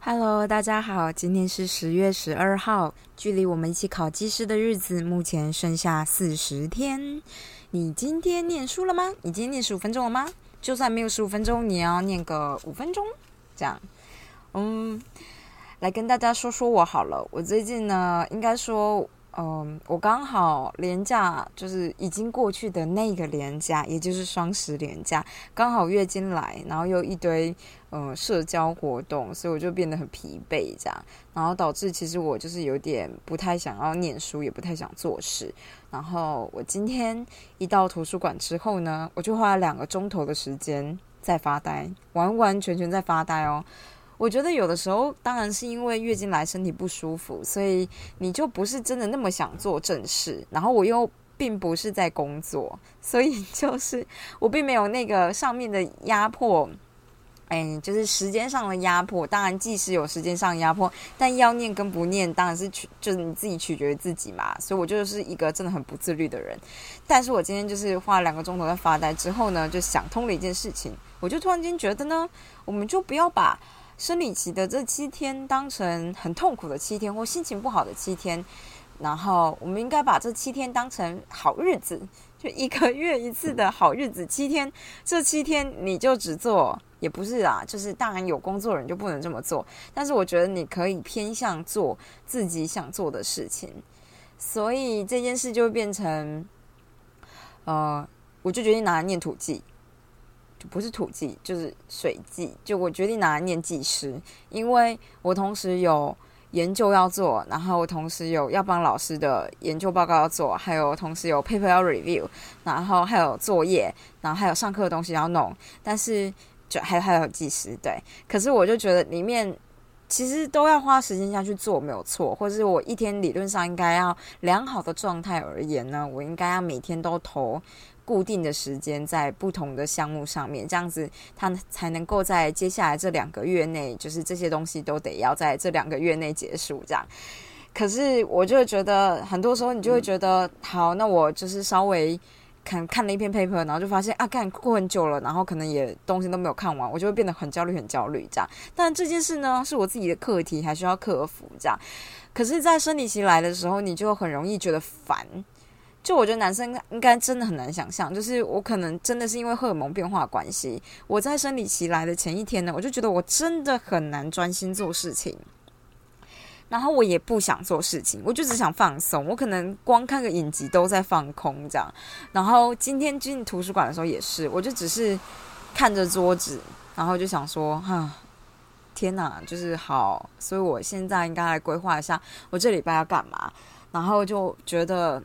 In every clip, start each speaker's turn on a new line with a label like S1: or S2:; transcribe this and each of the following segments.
S1: Hello，大家好，今天是十月十二号，距离我们一起考技师的日子目前剩下四十天。你今天念书了吗？你今天念十五分钟了吗？就算没有十五分钟，你要念个五分钟，这样。嗯，来跟大家说说我好了。我最近呢，应该说，嗯，我刚好连假就是已经过去的那个连假，也就是双十连假，刚好月经来，然后又一堆呃社交活动，所以我就变得很疲惫，这样，然后导致其实我就是有点不太想要念书，也不太想做事。然后我今天一到图书馆之后呢，我就花了两个钟头的时间在发呆，完完全全在发呆哦。我觉得有的时候，当然是因为月经来身体不舒服，所以你就不是真的那么想做正事。然后我又并不是在工作，所以 就是我并没有那个上面的压迫，哎，就是时间上的压迫。当然，即使有时间上压迫，但要念跟不念，当然是取就是你自己取决于自己嘛。所以我就是一个真的很不自律的人。但是我今天就是花了两个钟头在发呆之后呢，就想通了一件事情，我就突然间觉得呢，我们就不要把。生理期的这七天当成很痛苦的七天，或心情不好的七天，然后我们应该把这七天当成好日子，就一个月一次的好日子。七天，这七天你就只做，也不是啊，就是当然有工作人就不能这么做，但是我觉得你可以偏向做自己想做的事情，所以这件事就变成，呃，我就决定拿来念土记。不是土技，就是水技。就我决定拿来念技师，因为我同时有研究要做，然后同时有要帮老师的研究报告要做，还有同时有 paper 要 review，然后还有作业，然后还有上课的东西要弄。但是就还还有技师，对。可是我就觉得里面其实都要花时间下去做，没有错。或者是我一天理论上应该要良好的状态而言呢，我应该要每天都投。固定的时间在不同的项目上面，这样子他才能够在接下来这两个月内，就是这些东西都得要在这两个月内结束。这样，可是我就会觉得，很多时候你就会觉得，好，那我就是稍微看看了一篇 paper，然后就发现啊，看过很久了，然后可能也东西都没有看完，我就会变得很焦虑，很焦虑这样。但这件事呢，是我自己的课题，还需要克服这样。可是，在生理期来的时候，你就很容易觉得烦。就我觉得男生应该真的很难想象，就是我可能真的是因为荷尔蒙变化关系，我在生理期来的前一天呢，我就觉得我真的很难专心做事情，然后我也不想做事情，我就只想放松，我可能光看个影集都在放空这样。然后今天进图书馆的时候也是，我就只是看着桌子，然后就想说，哈，天哪，就是好，所以我现在应该来规划一下我这礼拜要干嘛，然后就觉得。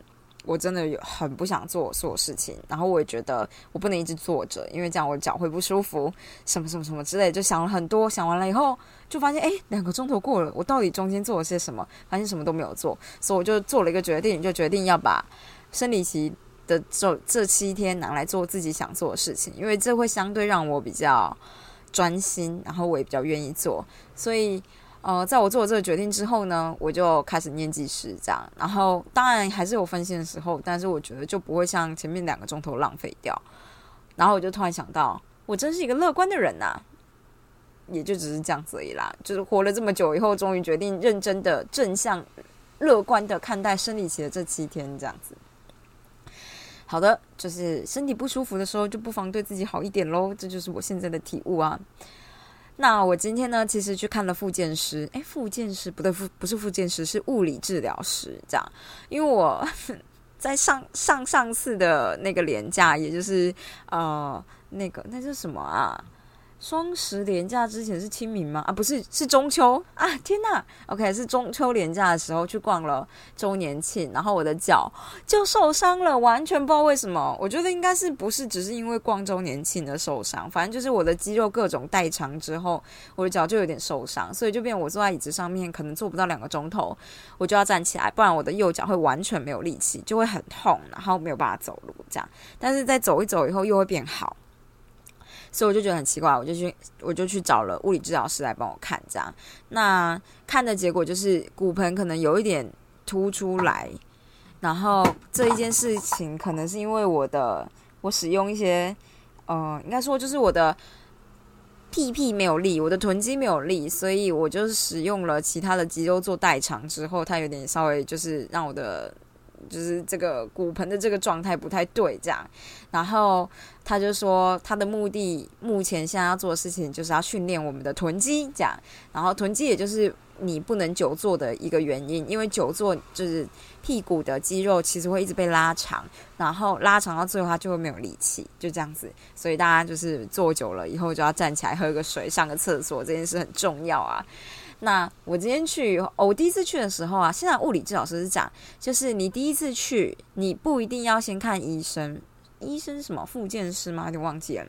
S1: 我真的有很不想做所有事情，然后我也觉得我不能一直坐着，因为这样我脚会不舒服，什么什么什么之类，就想了很多。想完了以后，就发现哎，两个钟头过了，我到底中间做了些什么？发现什么都没有做，所以我就做了一个决定，就决定要把生理期的这这七天拿来做自己想做的事情，因为这会相对让我比较专心，然后我也比较愿意做，所以。呃，在我做了这个决定之后呢，我就开始念记事这样，然后当然还是有分心的时候，但是我觉得就不会像前面两个钟头浪费掉。然后我就突然想到，我真是一个乐观的人呐，也就只是这样子而已啦。就是活了这么久以后，终于决定认真的、正向、乐观的看待生理期的这七天这样子。好的，就是身体不舒服的时候，就不妨对自己好一点喽。这就是我现在的体悟啊。那我今天呢，其实去看了复健师，哎，复健师不对，复不是复健师，是物理治疗师，这样，因为我 在上上上次的那个年假，也就是呃，那个那是什么啊？双十连假之前是清明吗？啊，不是，是中秋啊！天呐 o k 是中秋连假的时候去逛了周年庆，然后我的脚就受伤了，完全不知道为什么。我觉得应该是不是只是因为逛周年庆的受伤，反正就是我的肌肉各种代偿之后，我的脚就有点受伤，所以就变我坐在椅子上面可能坐不到两个钟头，我就要站起来，不然我的右脚会完全没有力气，就会很痛，然后没有办法走路这样。但是在走一走以后又会变好。所以我就觉得很奇怪，我就去我就去找了物理治疗师来帮我看，这样。那看的结果就是骨盆可能有一点凸出来，然后这一件事情可能是因为我的我使用一些，呃，应该说就是我的屁屁没有力，我的臀肌没有力，所以我就是使用了其他的肌肉做代偿之后，它有点稍微就是让我的。就是这个骨盆的这个状态不太对，这样，然后他就说他的目的目前现在要做的事情就是要训练我们的臀肌，这样，然后臀肌也就是你不能久坐的一个原因，因为久坐就是屁股的肌肉其实会一直被拉长，然后拉长到最后它就会没有力气，就这样子，所以大家就是坐久了以后就要站起来喝个水、上个厕所，这件事很重要啊。那我今天去，我第一次去的时候啊，现在物理治疗师是讲，就是你第一次去，你不一定要先看医生，医生什么？复健师吗？有点忘记了。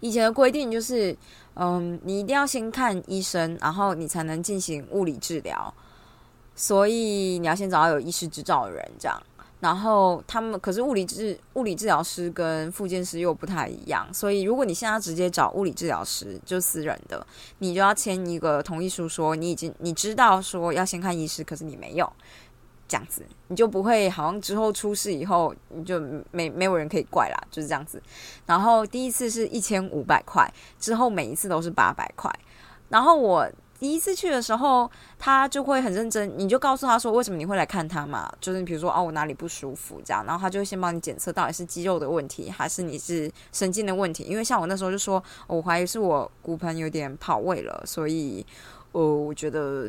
S1: 以前的规定就是，嗯，你一定要先看医生，然后你才能进行物理治疗，所以你要先找到有医师执照的人，这样。然后他们可是物理治物理治疗师跟复健师又不太一样，所以如果你现在直接找物理治疗师，就私人的，你就要签一个同意书，说你已经你知道说要先看医师，可是你没有这样子，你就不会好像之后出事以后你就没没有人可以怪啦，就是这样子。然后第一次是一千五百块，之后每一次都是八百块，然后我。第一次去的时候，他就会很认真，你就告诉他说为什么你会来看他嘛？就是比如说哦，我哪里不舒服这样，然后他就会先帮你检测到底是肌肉的问题还是你是神经的问题。因为像我那时候就说，我怀疑是我骨盆有点跑位了，所以呃，我觉得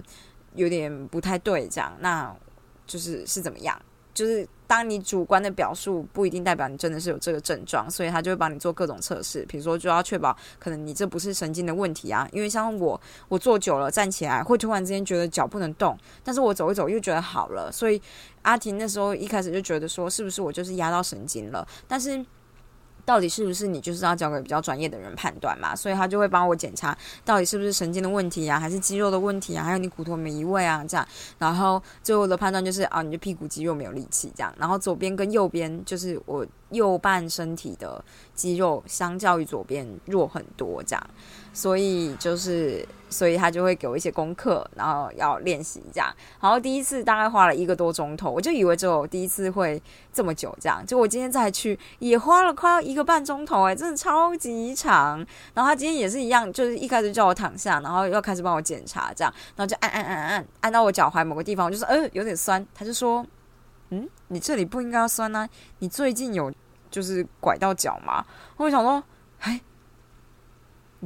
S1: 有点不太对这样，那就是是怎么样？就是当你主观的表述不一定代表你真的是有这个症状，所以他就会帮你做各种测试，比如说就要确保可能你这不是神经的问题啊，因为像我我坐久了站起来会突然之间觉得脚不能动，但是我走一走又觉得好了，所以阿婷那时候一开始就觉得说是不是我就是压到神经了，但是。到底是不是你就是要交给比较专业的人判断嘛？所以他就会帮我检查到底是不是神经的问题啊，还是肌肉的问题啊，还有你骨头没移位啊这样。然后最后的判断就是啊，你的屁股肌肉没有力气这样。然后左边跟右边就是我右半身体的肌肉相较于左边弱很多这样。所以就是，所以他就会给我一些功课，然后要练习这样。然后第一次大概花了一个多钟头，我就以为只有第一次会这么久这样。就我今天再去也花了快要一个个半钟头，哎，真的超级长。然后他今天也是一样，就是一开始叫我躺下，然后又开始帮我检查这样，然后就按按按按按到我脚踝某个地方，我就说呃有点酸。他就说嗯，你这里不应该酸啊，你最近有就是拐到脚吗？我想说，哎。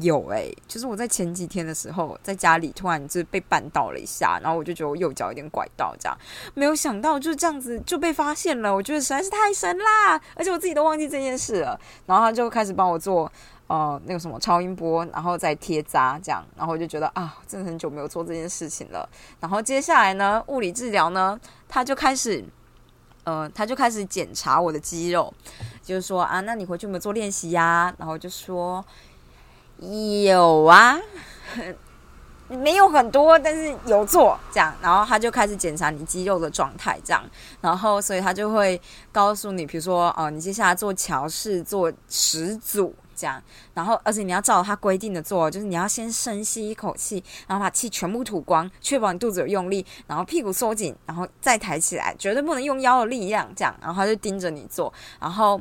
S1: 有哎，就是我在前几天的时候，在家里突然就被绊倒了一下，然后我就觉得我右脚有点拐到，这样没有想到就这样子就被发现了，我觉得实在是太神啦！而且我自己都忘记这件事了，然后他就开始帮我做呃那个什么超音波，然后再贴扎这样，然后我就觉得啊，真的很久没有做这件事情了。然后接下来呢，物理治疗呢，他就开始呃，他就开始检查我的肌肉，就是说啊，那你回去有没有做练习呀？然后就说。有啊，没有很多，但是有做这样，然后他就开始检查你肌肉的状态，这样，然后所以他就会告诉你，比如说哦，你接下来做桥式做十组这样，然后而且你要照他规定的做，就是你要先深吸一口气，然后把气全部吐光，确保你肚子有用力，然后屁股收紧，然后再抬起来，绝对不能用腰的力量这样，然后他就盯着你做，然后。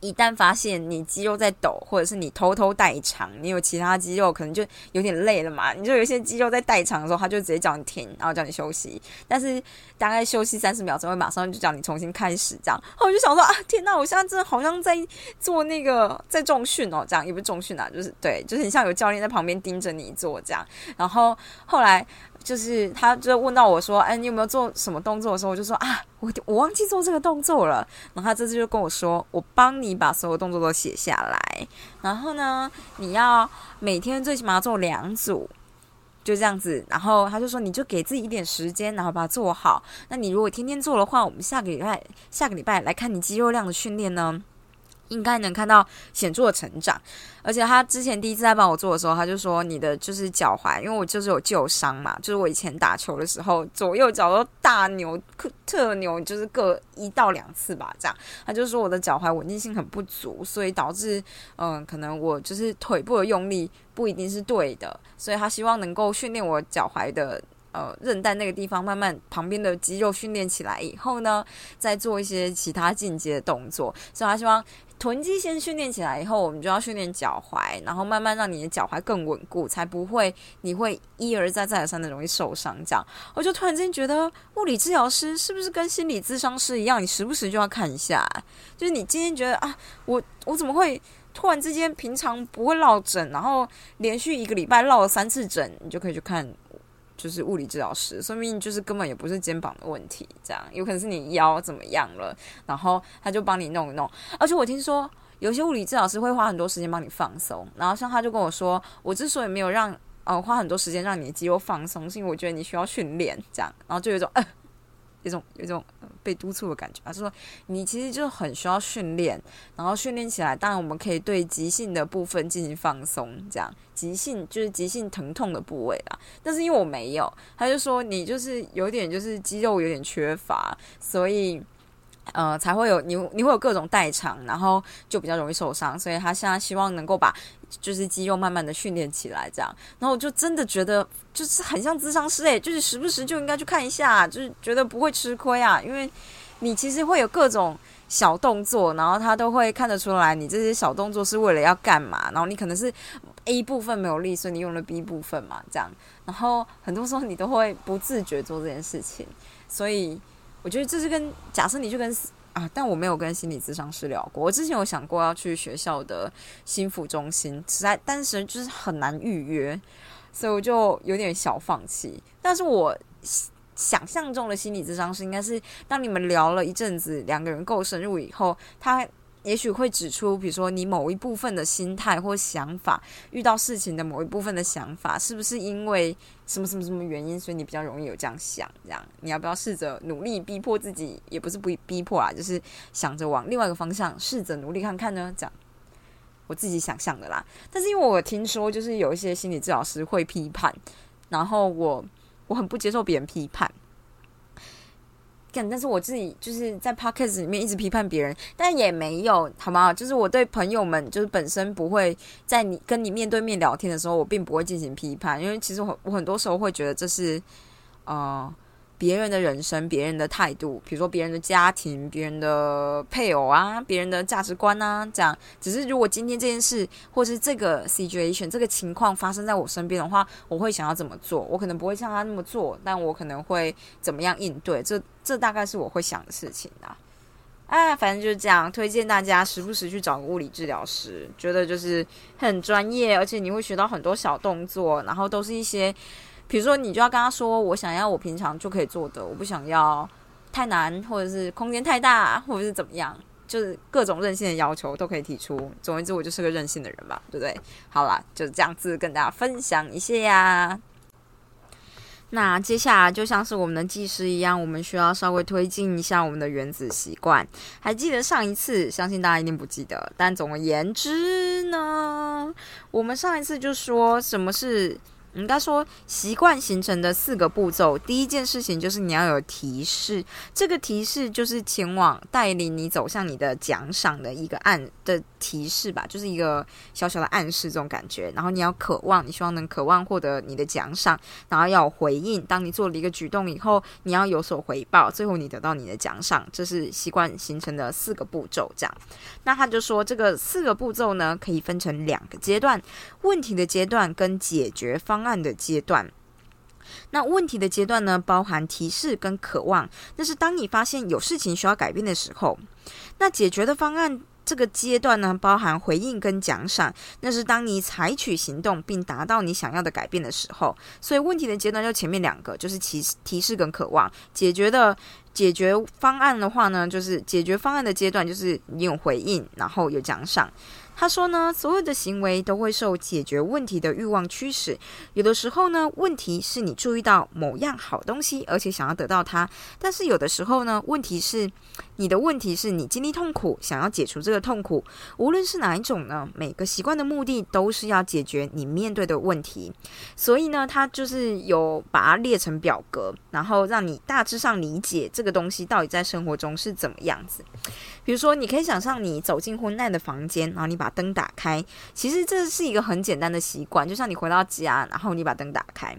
S1: 一旦发现你肌肉在抖，或者是你偷偷代偿，你有其他肌肉可能就有点累了嘛，你就有一些肌肉在代偿的时候，他就直接叫你停，然后叫你休息。但是大概休息三十秒钟，后马上就叫你重新开始这样。我就想说啊，天哪，我现在真的好像在做那个在重训哦，这样也不是重训啊，就是对，就是你像有教练在旁边盯着你做这样。然后后来。就是他，就问到我说：“哎，你有没有做什么动作的时候，我就说啊，我我忘记做这个动作了。”然后他这次就跟我说：“我帮你把所有动作都写下来，然后呢，你要每天最起码做两组，就这样子。”然后他就说：“你就给自己一点时间，然后把它做好。那你如果天天做的话，我们下个礼拜下个礼拜来看你肌肉量的训练呢。”应该能看到显著的成长，而且他之前第一次在帮我做的时候，他就说你的就是脚踝，因为我就是有旧伤嘛，就是我以前打球的时候左右脚都大扭特扭，就是各一到两次吧，这样。他就说我的脚踝稳定性很不足，所以导致嗯，可能我就是腿部的用力不一定是对的，所以他希望能够训练我脚踝的。呃韧带那个地方慢慢旁边的肌肉训练起来以后呢，再做一些其他进阶的动作。所以他希望。臀肌先训练起来以后，我们就要训练脚踝，然后慢慢让你的脚踝更稳固，才不会你会一而再再而三的容易受伤。这样，我就突然间觉得，物理治疗师是不是跟心理咨商师一样？你时不时就要看一下，就是你今天觉得啊，我我怎么会突然之间平常不会落枕，然后连续一个礼拜落了三次枕，你就可以去看。就是物理治疗师，说明就是根本也不是肩膀的问题，这样有可能是你腰怎么样了，然后他就帮你弄一弄。而且我听说有些物理治疗师会花很多时间帮你放松，然后像他就跟我说，我之所以没有让呃花很多时间让你的肌肉放松，是因为我觉得你需要训练，这样，然后就有一种呃。一种有一种被督促的感觉，他说你其实就很需要训练，然后训练起来，当然我们可以对急性的部分进行放松，这样急性就是急性疼痛的部位啦。但是因为我没有，他就说你就是有点就是肌肉有点缺乏，所以。呃，才会有你，你会有各种代偿，然后就比较容易受伤。所以他现在希望能够把就是肌肉慢慢的训练起来，这样。然后我就真的觉得就是很像智商师诶，就是时不时就应该去看一下，就是觉得不会吃亏啊。因为你其实会有各种小动作，然后他都会看得出来你这些小动作是为了要干嘛。然后你可能是 A 部分没有力，所以你用了 B 部分嘛，这样。然后很多时候你都会不自觉做这件事情，所以。我觉得这是跟假设你就跟啊，但我没有跟心理咨商师聊过。我之前有想过要去学校的心腹中心，实在但是就是很难预约，所以我就有点小放弃。但是我想象中的心理咨商师应该是，当你们聊了一阵子，两个人够深入以后，他。也许会指出，比如说你某一部分的心态或想法，遇到事情的某一部分的想法，是不是因为什么什么什么原因，所以你比较容易有这样想？这样，你要不要试着努力逼迫自己？也不是不逼迫啊，就是想着往另外一个方向试着努力看看呢？这样，我自己想象的啦。但是因为我听说，就是有一些心理治疗师会批判，然后我我很不接受别人批判。但是我自己就是在 podcast 里面一直批判别人，但也没有好吗？就是我对朋友们，就是本身不会在你跟你面对面聊天的时候，我并不会进行批判，因为其实我我很多时候会觉得这是，呃。别人的人生，别人的态度，比如说别人的家庭、别人的配偶啊，别人的价值观啊，这样。只是如果今天这件事，或是这个 situation 这个情况发生在我身边的话，我会想要怎么做？我可能不会像他那么做，但我可能会怎么样应对？这这大概是我会想的事情啊。啊，反正就是这样，推荐大家时不时去找个物理治疗师，觉得就是很专业，而且你会学到很多小动作，然后都是一些。比如说，你就要跟他说，我想要我平常就可以做的，我不想要太难，或者是空间太大，或者是怎么样，就是各种任性的要求都可以提出。总而言之，我就是个任性的人吧，对不对？好啦，就这样子跟大家分享一下呀。那接下来就像是我们的技师一样，我们需要稍微推进一下我们的原子习惯。还记得上一次？相信大家一定不记得。但总而言之呢，我们上一次就说什么是。应该说，习惯形成的四个步骤，第一件事情就是你要有提示。这个提示就是前往带领你走向你的奖赏的一个暗的提示吧，就是一个小小的暗示这种感觉。然后你要渴望，你希望能渴望获得你的奖赏，然后要回应。当你做了一个举动以后，你要有所回报，最后你得到你的奖赏。这是习惯形成的四个步骤。这样，那他就说，这个四个步骤呢，可以分成两个阶段：问题的阶段跟解决方。案的阶段，那问题的阶段呢，包含提示跟渴望。那是当你发现有事情需要改变的时候。那解决的方案这个阶段呢，包含回应跟奖赏。那是当你采取行动并达到你想要的改变的时候。所以问题的阶段就前面两个，就是提提示跟渴望。解决的解决方案的话呢，就是解决方案的阶段，就是你有回应，然后有奖赏。他说呢，所有的行为都会受解决问题的欲望驱使。有的时候呢，问题是你注意到某样好东西，而且想要得到它；但是有的时候呢，问题是你的问题是你经历痛苦，想要解除这个痛苦。无论是哪一种呢，每个习惯的目的都是要解决你面对的问题。所以呢，他就是有把它列成表格，然后让你大致上理解这个东西到底在生活中是怎么样子。比如说，你可以想象你走进昏暗的房间，然后你把把灯打开。其实这是一个很简单的习惯，就像你回到家，然后你把灯打开。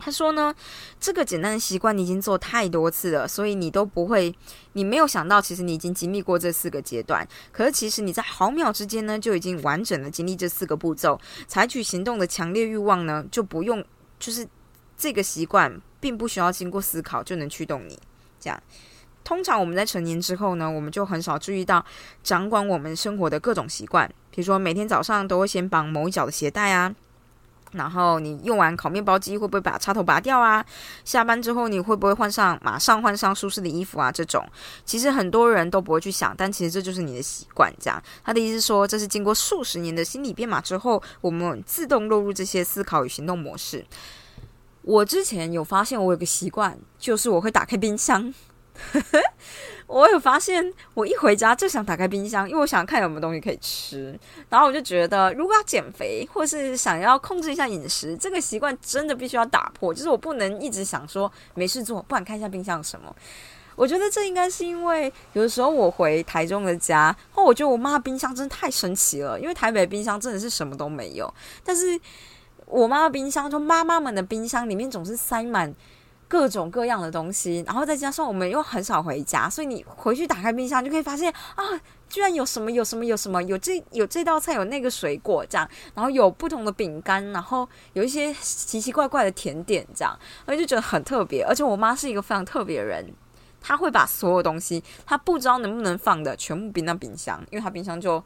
S1: 他说呢，这个简单的习惯你已经做太多次了，所以你都不会，你没有想到，其实你已经经历过这四个阶段。可是其实你在毫秒之间呢，就已经完整的经历这四个步骤，采取行动的强烈欲望呢，就不用，就是这个习惯并不需要经过思考就能驱动你。这样，通常我们在成年之后呢，我们就很少注意到掌管我们生活的各种习惯，比如说每天早上都会先绑某一脚的鞋带啊。然后你用完烤面包机会不会把插头拔掉啊？下班之后你会不会换上马上换上舒适的衣服啊？这种其实很多人都不会去想，但其实这就是你的习惯。这样他的意思说，这是经过数十年的心理编码之后，我们自动落入这些思考与行动模式。我之前有发现，我有个习惯，就是我会打开冰箱。我有发现，我一回家就想打开冰箱，因为我想看有没有东西可以吃。然后我就觉得，如果要减肥或是想要控制一下饮食，这个习惯真的必须要打破。就是我不能一直想说没事做，不然看一下冰箱有什么。我觉得这应该是因为有的时候我回台中的家，后，我觉得我妈冰箱真的太神奇了，因为台北冰箱真的是什么都没有，但是我妈的冰箱，就妈妈们的冰箱里面总是塞满。各种各样的东西，然后再加上我们又很少回家，所以你回去打开冰箱就可以发现啊，居然有什么有什么有什么有这有这道菜有那个水果这样，然后有不同的饼干，然后有一些奇奇怪怪的甜点这样，我就觉得很特别。而且我妈是一个非常特别的人，她会把所有东西她不知道能不能放的全部冰到冰箱，因为她冰箱就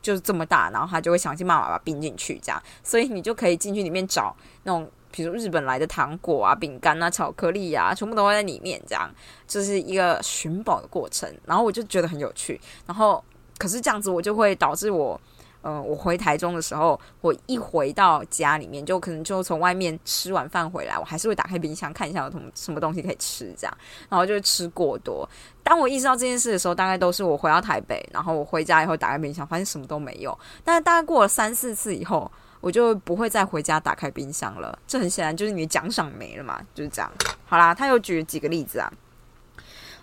S1: 就是这么大，然后她就会想尽办法把冰进去这样，所以你就可以进去里面找那种。比如日本来的糖果啊、饼干啊、巧克力啊，全部都会在里面，这样就是一个寻宝的过程。然后我就觉得很有趣。然后可是这样子，我就会导致我，嗯，我回台中的时候，我一回到家里面，就可能就从外面吃完饭回来，我还是会打开冰箱看一下有什么什么东西可以吃，这样，然后就吃过多。当我意识到这件事的时候，大概都是我回到台北，然后我回家以后打开冰箱，发现什么都没有。但是大概过了三四次以后。我就不会再回家打开冰箱了，这很显然就是你的奖赏没了嘛，就是这样。好啦，他又举了几个例子啊，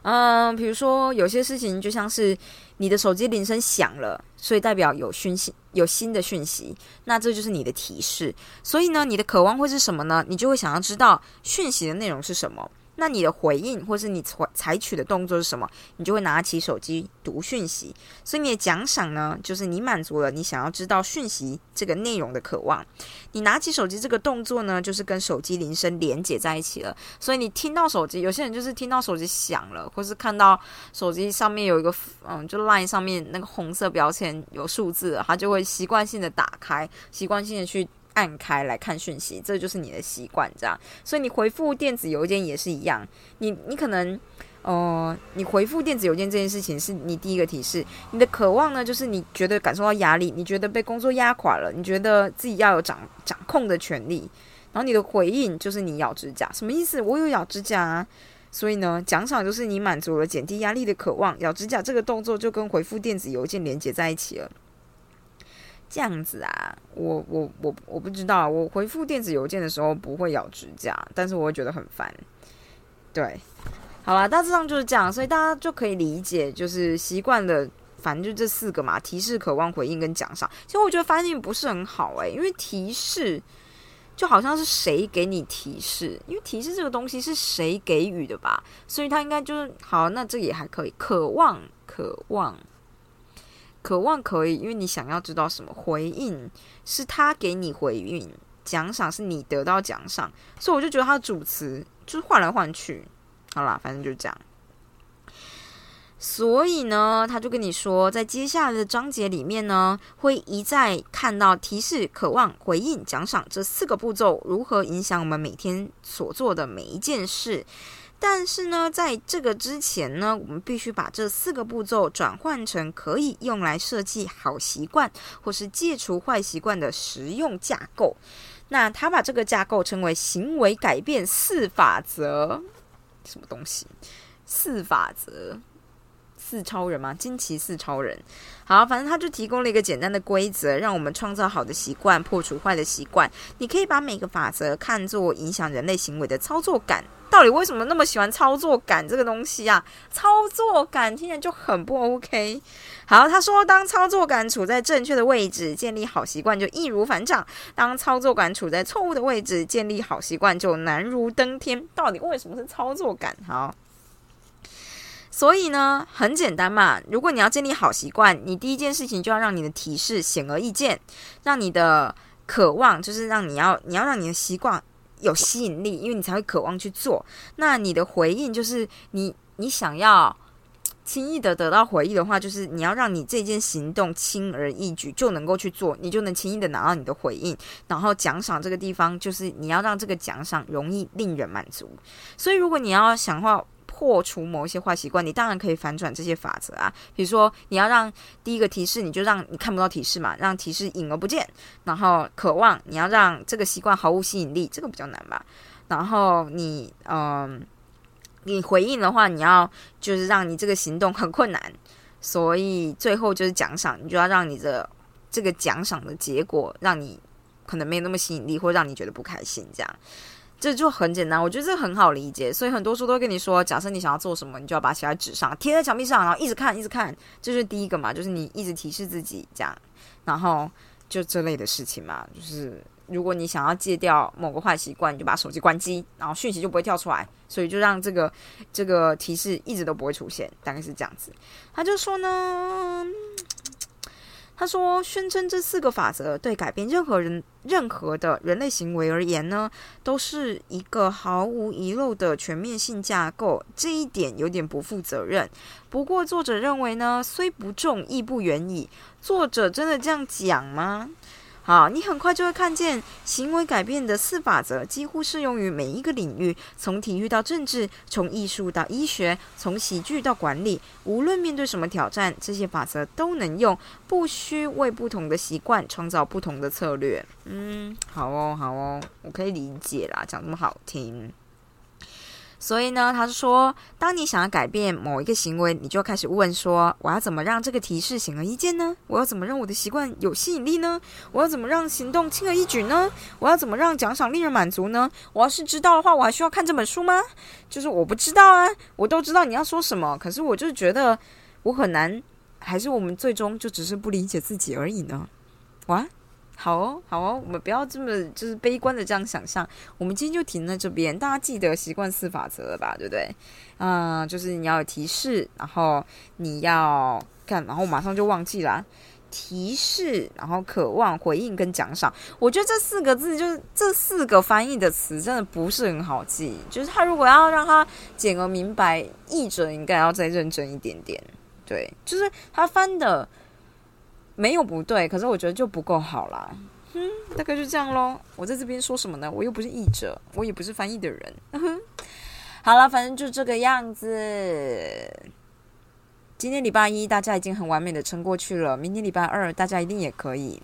S1: 嗯，比如说有些事情就像是你的手机铃声响了，所以代表有讯息，有新的讯息，那这就是你的提示。所以呢，你的渴望会是什么呢？你就会想要知道讯息的内容是什么。那你的回应，或是你采采取的动作是什么？你就会拿起手机读讯息。所以你的奖赏呢，就是你满足了你想要知道讯息这个内容的渴望。你拿起手机这个动作呢，就是跟手机铃声连接在一起了。所以你听到手机，有些人就是听到手机响了，或是看到手机上面有一个嗯，就 line 上面那个红色标签有数字，他就会习惯性的打开，习惯性的去。按开来看讯息，这就是你的习惯，这样。所以你回复电子邮件也是一样。你你可能，呃，你回复电子邮件这件事情是你第一个提示。你的渴望呢，就是你觉得感受到压力，你觉得被工作压垮了，你觉得自己要有掌掌控的权利。然后你的回应就是你咬指甲，什么意思？我有咬指甲啊。所以呢，奖赏就是你满足了减低压力的渴望。咬指甲这个动作就跟回复电子邮件连接在一起了。这样子啊，我我我我不知道，我回复电子邮件的时候不会咬指甲，但是我会觉得很烦。对，好啦，大致上就是这样，所以大家就可以理解，就是习惯的，反正就这四个嘛：提示、渴望、回应跟奖赏。其实我觉得翻译不是很好诶，因为提示就好像是谁给你提示，因为提示这个东西是谁给予的吧，所以他应该就是好，那这也还可以。渴望，渴望。渴望可以，因为你想要知道什么回应，是他给你回应；奖赏是你得到奖赏，所以我就觉得他的主词就是换来换去。好啦，反正就这样。所以呢，他就跟你说，在接下来的章节里面呢，会一再看到提示、渴望、回应、奖赏这四个步骤如何影响我们每天所做的每一件事。但是呢，在这个之前呢，我们必须把这四个步骤转换成可以用来设计好习惯或是戒除坏习惯的实用架构。那他把这个架构称为行为改变四法则。什么东西？四法则？四超人吗？惊奇四超人。好，反正他就提供了一个简单的规则，让我们创造好的习惯，破除坏的习惯。你可以把每个法则看作影响人类行为的操作感。到底为什么那么喜欢操作感这个东西啊？操作感听起来就很不 OK。好，他说，当操作感处在正确的位置，建立好习惯就易如反掌；当操作感处在错误的位置，建立好习惯就难如登天。到底为什么是操作感？好，所以呢，很简单嘛。如果你要建立好习惯，你第一件事情就要让你的提示显而易见，让你的渴望就是让你要你要让你的习惯。有吸引力，因为你才会渴望去做。那你的回应就是你，你想要轻易的得到回应的话，就是你要让你这件行动轻而易举就能够去做，你就能轻易的拿到你的回应。然后奖赏这个地方，就是你要让这个奖赏容易令人满足。所以，如果你要想话。破除某一些坏习惯，你当然可以反转这些法则啊。比如说，你要让第一个提示，你就让你看不到提示嘛，让提示隐而不见。然后，渴望你要让这个习惯毫无吸引力，这个比较难吧。然后，你嗯，你回应的话，你要就是让你这个行动很困难。所以，最后就是奖赏，你就要让你的这个奖赏的结果让你可能没有那么吸引力，或让你觉得不开心，这样。这就很简单，我觉得这很好理解，所以很多书都跟你说，假设你想要做什么，你就要把它写在纸上，贴在墙壁上，然后一直看，一直看，这是第一个嘛，就是你一直提示自己这样，然后就这类的事情嘛，就是如果你想要戒掉某个坏习惯，你就把手机关机，然后讯息就不会跳出来，所以就让这个这个提示一直都不会出现，大概是这样子。他就说呢。他说：“宣称这四个法则对改变任何人、任何的人类行为而言呢，都是一个毫无遗漏的全面性架构。这一点有点不负责任。不过，作者认为呢，虽不重，亦不远矣。作者真的这样讲吗？”好，你很快就会看见行为改变的四法则，几乎适用于每一个领域，从体育到政治，从艺术到医学，从喜剧到管理。无论面对什么挑战，这些法则都能用，不需为不同的习惯创造不同的策略。嗯，好哦，好哦，我可以理解啦，讲那么好听。所以呢，他是说，当你想要改变某一个行为，你就开始问说：我要怎么让这个提示显而易见呢？我要怎么让我的习惯有吸引力呢？我要怎么让行动轻而易举呢？我要怎么让奖赏令人满足呢？我要是知道的话，我还需要看这本书吗？就是我不知道啊，我都知道你要说什么，可是我就觉得我很难，还是我们最终就只是不理解自己而已呢？哇！好哦，好哦，我们不要这么就是悲观的这样想象。我们今天就停在这边，大家记得习惯四法则了吧？对不对？嗯，就是你要有提示，然后你要看，然后马上就忘记了提示，然后渴望回应跟奖赏。我觉得这四个字就是这四个翻译的词真的不是很好记。就是他如果要让他简而明白，译者应该要再认真一点点。对，就是他翻的。没有不对，可是我觉得就不够好啦。嗯，大概就这样喽。我在这边说什么呢？我又不是译者，我也不是翻译的人。好了，反正就这个样子。今天礼拜一，大家已经很完美的撑过去了。明天礼拜二，大家一定也可以。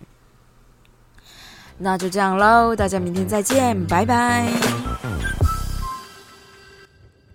S1: 那就这样喽，大家明天再见，拜拜。